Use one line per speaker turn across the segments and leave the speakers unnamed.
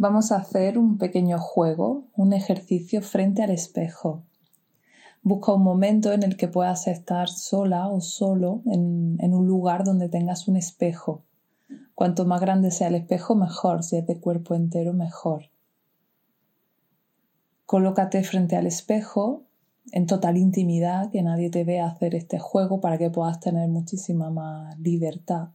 vamos a hacer un pequeño juego, un ejercicio frente al espejo. Busca un momento en el que puedas estar sola o solo en, un lugar donde tengas un espejo. Cuanto más grande sea el espejo, mejor. Si es de cuerpo entero, mejor. Colócate frente al espejo en total intimidad, que nadie te vea hacer este juego para que puedas tener muchísima más libertad.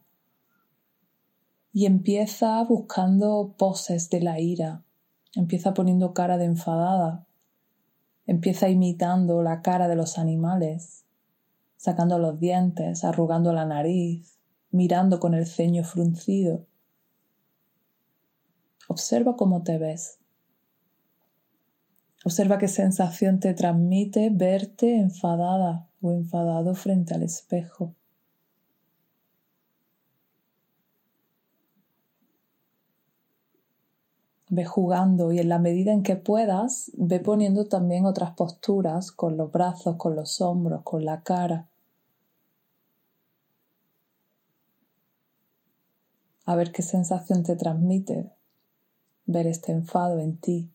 Y empieza buscando poses de la ira, empieza poniendo cara de enfadada, empieza imitando la cara de los animales, sacando los dientes, arrugando la nariz, mirando con el ceño fruncido. Observa cómo te ves. Observa qué sensación te transmite verte enfadada o enfadado frente al espejo. Ve jugando y en la medida en que puedas, ve poniendo también otras posturas con los brazos, con los hombros, con la cara. A ver qué sensación te transmite ver este enfado en ti.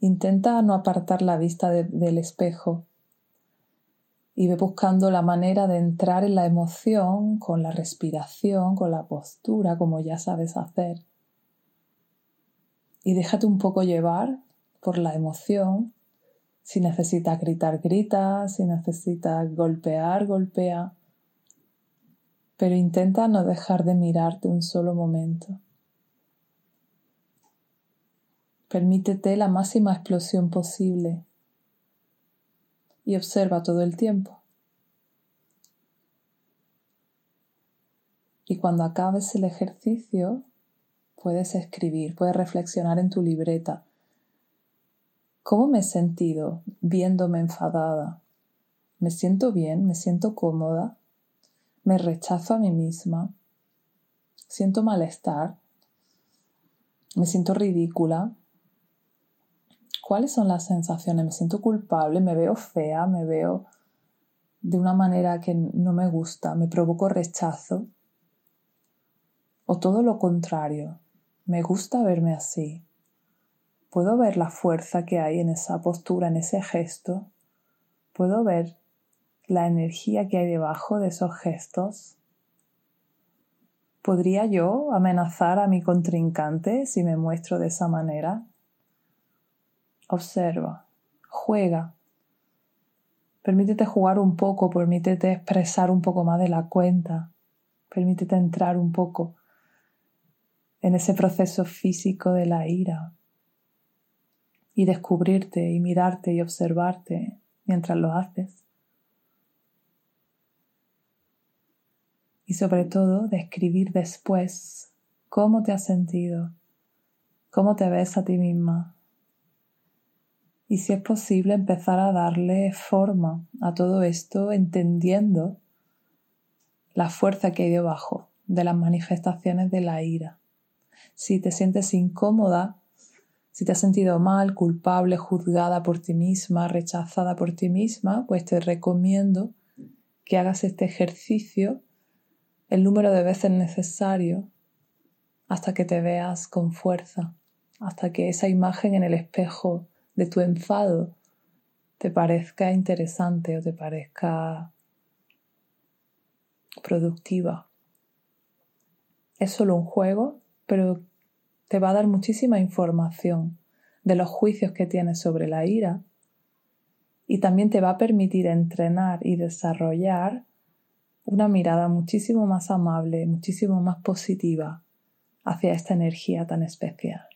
Intenta no apartar la vista del espejo y ve buscando la manera de entrar en la emoción con la respiración, con la postura, como ya sabes hacer. Y déjate un poco llevar por la emoción. Si necesitas gritar, grita. Si necesitas golpear, golpea. Pero intenta no dejar de mirarte un solo momento. Permítete la máxima explosión posible y observa todo el tiempo. Y cuando acabes el ejercicio, puedes escribir, puedes reflexionar en tu libreta. ¿Cómo me he sentido viéndome enfadada? ¿Me siento bien? ¿Me siento cómoda? ¿Me rechazo a mí misma? ¿Siento malestar? ¿Me siento ridícula? ¿Cuáles son las sensaciones? ¿Me siento culpable? ¿Me veo fea? ¿Me veo de una manera que no me gusta? ¿Me provoco rechazo? ¿O todo lo contrario? ¿Me gusta verme así? ¿Puedo ver la fuerza que hay en esa postura, en ese gesto? ¿Puedo ver la energía que hay debajo de esos gestos? ¿Podría yo amenazar a mi contrincante si me muestro de esa manera? observa, juega. Permítete jugar un poco, permítete expresar un poco más de la cuenta, permítete entrar un poco en ese proceso físico de la ira y descubrirte y mirarte y observarte mientras lo haces. Y sobre todo describir después cómo te has sentido, cómo te ves a ti misma, y si es posible empezar a darle forma a todo esto entendiendo la fuerza que hay debajo de las manifestaciones de la ira. Si te sientes incómoda, si te has sentido mal, culpable, juzgada por ti misma, rechazada por ti misma, pues te recomiendo que hagas este ejercicio el número de veces necesario hasta que te veas con fuerza, hasta que esa imagen en el espejo de tu enfado te parezca interesante o te parezca productiva. Es solo un juego, pero te va a dar muchísima información de los juicios que tienes sobre la ira y también te va a permitir entrenar y desarrollar una mirada muchísimo más amable, muchísimo más positiva hacia esta energía tan especial.